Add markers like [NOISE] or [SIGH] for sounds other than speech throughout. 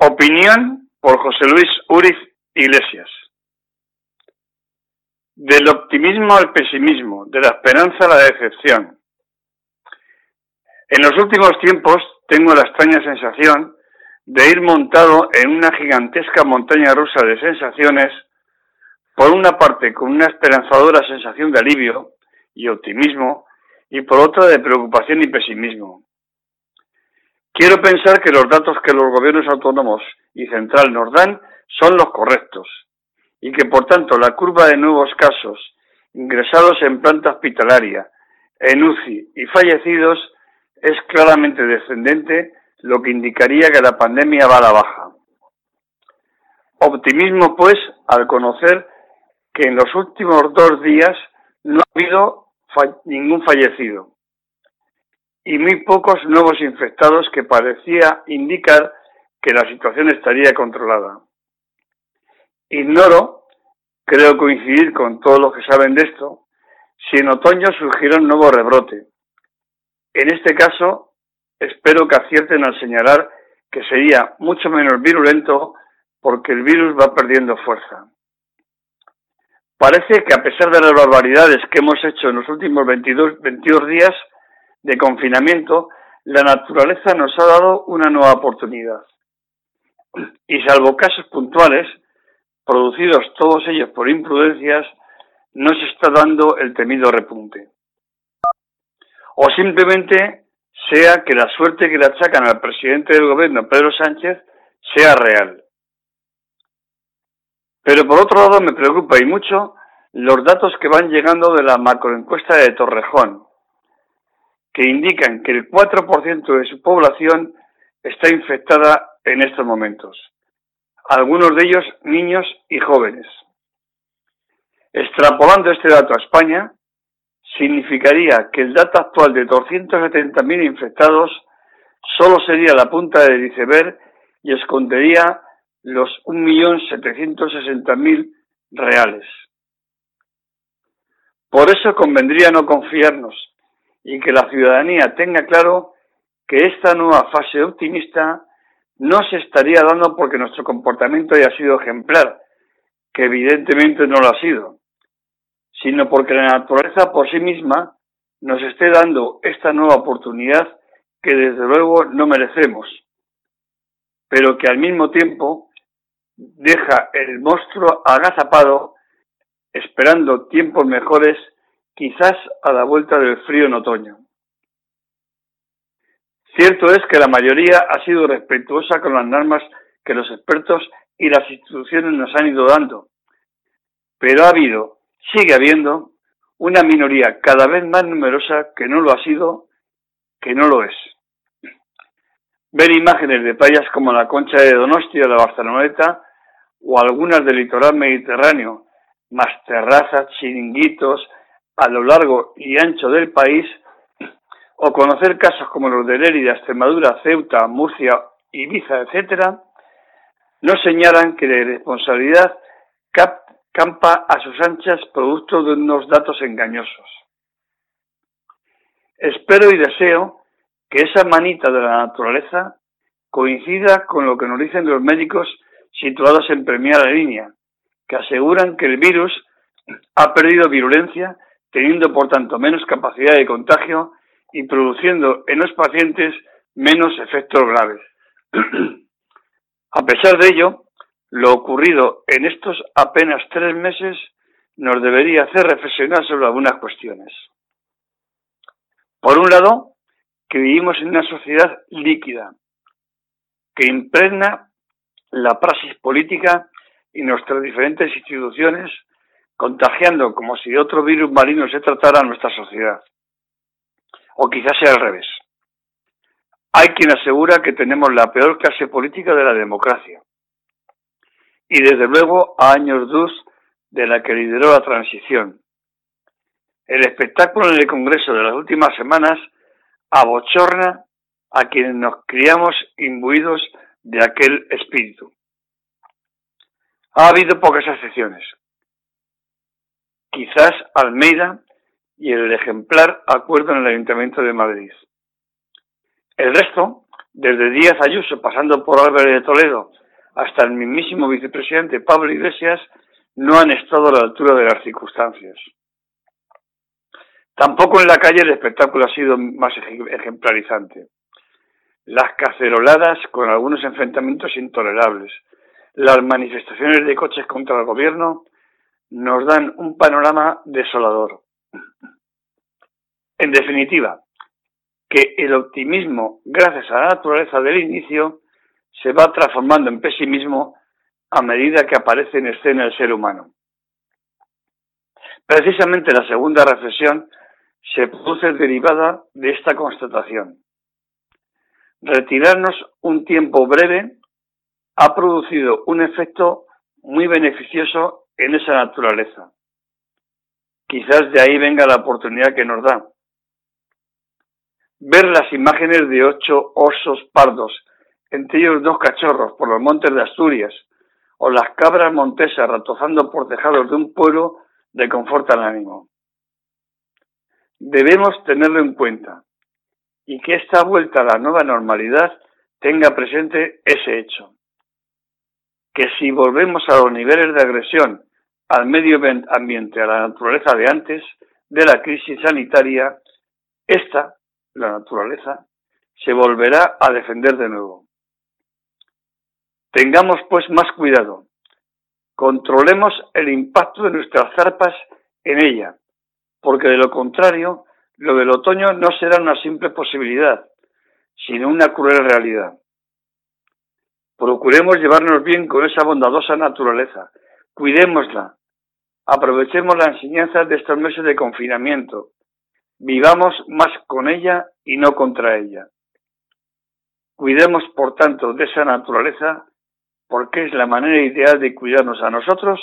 Opinión por José Luis Uriz Iglesias. Del optimismo al pesimismo, de la esperanza a la decepción. En los últimos tiempos tengo la extraña sensación de ir montado en una gigantesca montaña rusa de sensaciones, por una parte con una esperanzadora sensación de alivio y optimismo, y por otra de preocupación y pesimismo. Quiero pensar que los datos que los gobiernos autónomos y central nos dan son los correctos y que por tanto la curva de nuevos casos ingresados en planta hospitalaria, en UCI y fallecidos es claramente descendente, lo que indicaría que la pandemia va a la baja. Optimismo, pues, al conocer que en los últimos dos días no ha habido ningún fallecido y muy pocos nuevos infectados que parecía indicar que la situación estaría controlada. Ignoro, creo coincidir con todos los que saben de esto, si en otoño surgiera un nuevo rebrote. En este caso, espero que acierten al señalar que sería mucho menos virulento porque el virus va perdiendo fuerza. Parece que a pesar de las barbaridades que hemos hecho en los últimos 22, 22 días, de confinamiento, la naturaleza nos ha dado una nueva oportunidad. Y salvo casos puntuales, producidos todos ellos por imprudencias, no se está dando el temido repunte. O simplemente sea que la suerte que le achacan al presidente del gobierno, Pedro Sánchez, sea real. Pero por otro lado me preocupa y mucho los datos que van llegando de la macroencuesta de Torrejón, que indican que el 4% de su población está infectada en estos momentos, algunos de ellos niños y jóvenes. Extrapolando este dato a España, significaría que el dato actual de 270.000 infectados solo sería la punta del iceberg y escondería los 1.760.000 reales. Por eso convendría no confiarnos y que la ciudadanía tenga claro que esta nueva fase optimista no se estaría dando porque nuestro comportamiento haya sido ejemplar, que evidentemente no lo ha sido, sino porque la naturaleza por sí misma nos esté dando esta nueva oportunidad que desde luego no merecemos, pero que al mismo tiempo deja el monstruo agazapado esperando tiempos mejores quizás a la vuelta del frío en otoño. Cierto es que la mayoría ha sido respetuosa con las normas que los expertos y las instituciones nos han ido dando, pero ha habido, sigue habiendo, una minoría cada vez más numerosa que no lo ha sido, que no lo es. Ver imágenes de playas como la Concha de Donostia de la Barceloneta o algunas del litoral mediterráneo, más terrazas, chiringuitos, a lo largo y ancho del país, o conocer casos como los de Lérida, Extremadura, Ceuta, Murcia, Ibiza, etcétera, no señalan que la responsabilidad campa a sus anchas producto de unos datos engañosos. Espero y deseo que esa manita de la naturaleza coincida con lo que nos dicen los médicos situados en primera línea, que aseguran que el virus ha perdido virulencia teniendo por tanto menos capacidad de contagio y produciendo en los pacientes menos efectos graves. [CLEARS THROAT] A pesar de ello, lo ocurrido en estos apenas tres meses nos debería hacer reflexionar sobre algunas cuestiones. Por un lado, que vivimos en una sociedad líquida, que impregna la praxis política y nuestras diferentes instituciones contagiando como si otro virus marino se tratara nuestra sociedad. O quizás sea al revés. Hay quien asegura que tenemos la peor clase política de la democracia. Y desde luego a años luz de la que lideró la transición. El espectáculo en el Congreso de las últimas semanas abochorna a quienes nos criamos imbuidos de aquel espíritu. Ha habido pocas excepciones quizás Almeida y el ejemplar acuerdo en el Ayuntamiento de Madrid. El resto desde Díaz Ayuso, pasando por Álvarez de Toledo, hasta el mismísimo vicepresidente Pablo Iglesias, no han estado a la altura de las circunstancias. Tampoco en la calle el espectáculo ha sido más ejemplarizante. Las caceroladas con algunos enfrentamientos intolerables, las manifestaciones de coches contra el gobierno nos dan un panorama desolador. En definitiva, que el optimismo, gracias a la naturaleza del inicio, se va transformando en pesimismo a medida que aparece en escena el ser humano. Precisamente la segunda reflexión se produce derivada de esta constatación. Retirarnos un tiempo breve ha producido un efecto muy beneficioso en esa naturaleza. Quizás de ahí venga la oportunidad que nos da. Ver las imágenes de ocho osos pardos, entre ellos dos cachorros, por los montes de Asturias, o las cabras montesas ratozando por tejados de un pueblo de confort al ánimo. Debemos tenerlo en cuenta y que esta vuelta a la nueva normalidad tenga presente ese hecho. Que si volvemos a los niveles de agresión al medio ambiente, a la naturaleza de antes de la crisis sanitaria, esta, la naturaleza, se volverá a defender de nuevo. Tengamos pues más cuidado. Controlemos el impacto de nuestras zarpas en ella, porque de lo contrario, lo del otoño no será una simple posibilidad, sino una cruel realidad. Procuremos llevarnos bien con esa bondadosa naturaleza, cuidémosla, aprovechemos la enseñanza de estos meses de confinamiento, vivamos más con ella y no contra ella. Cuidemos, por tanto, de esa naturaleza porque es la manera ideal de cuidarnos a nosotros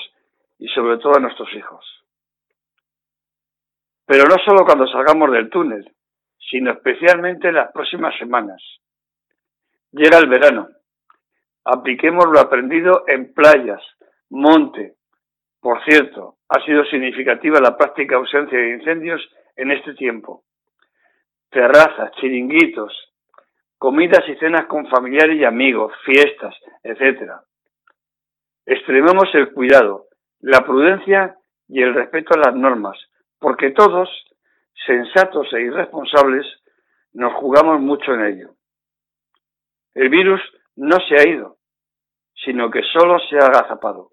y sobre todo a nuestros hijos. Pero no solo cuando salgamos del túnel, sino especialmente en las próximas semanas. Llega el verano. Apliquemos lo aprendido en playas, monte. Por cierto, ha sido significativa la práctica ausencia de incendios en este tiempo. Terrazas, chiringuitos, comidas y cenas con familiares y amigos, fiestas, etc. Extrememos el cuidado, la prudencia y el respeto a las normas, porque todos, sensatos e irresponsables, nos jugamos mucho en ello. El virus no se ha ido, sino que solo se ha agazapado.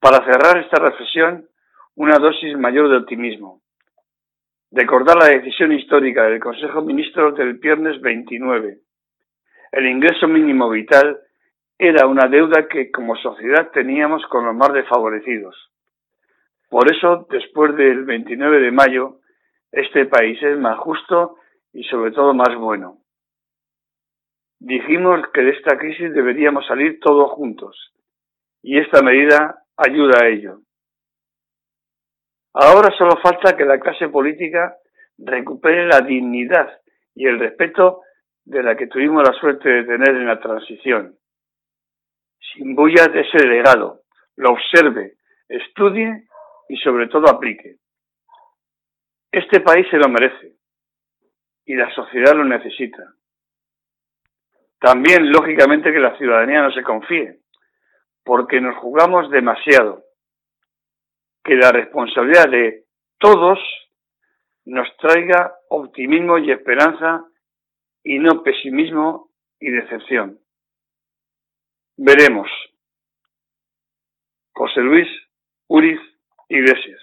Para cerrar esta reflexión, una dosis mayor de optimismo recordar la decisión histórica del Consejo de Ministros del viernes 29. El ingreso mínimo vital era una deuda que como sociedad teníamos con los más desfavorecidos. Por eso, después del 29 de mayo, este país es más justo y sobre todo más bueno. Dijimos que de esta crisis deberíamos salir todos juntos y esta medida ayuda a ello. Ahora solo falta que la clase política recupere la dignidad y el respeto de la que tuvimos la suerte de tener en la transición. Sin bulla de ese legado, lo observe, estudie y sobre todo aplique. Este país se lo merece y la sociedad lo necesita. También, lógicamente, que la ciudadanía no se confíe, porque nos jugamos demasiado que la responsabilidad de todos nos traiga optimismo y esperanza y no pesimismo y decepción. Veremos. José Luis Uriz Iglesias.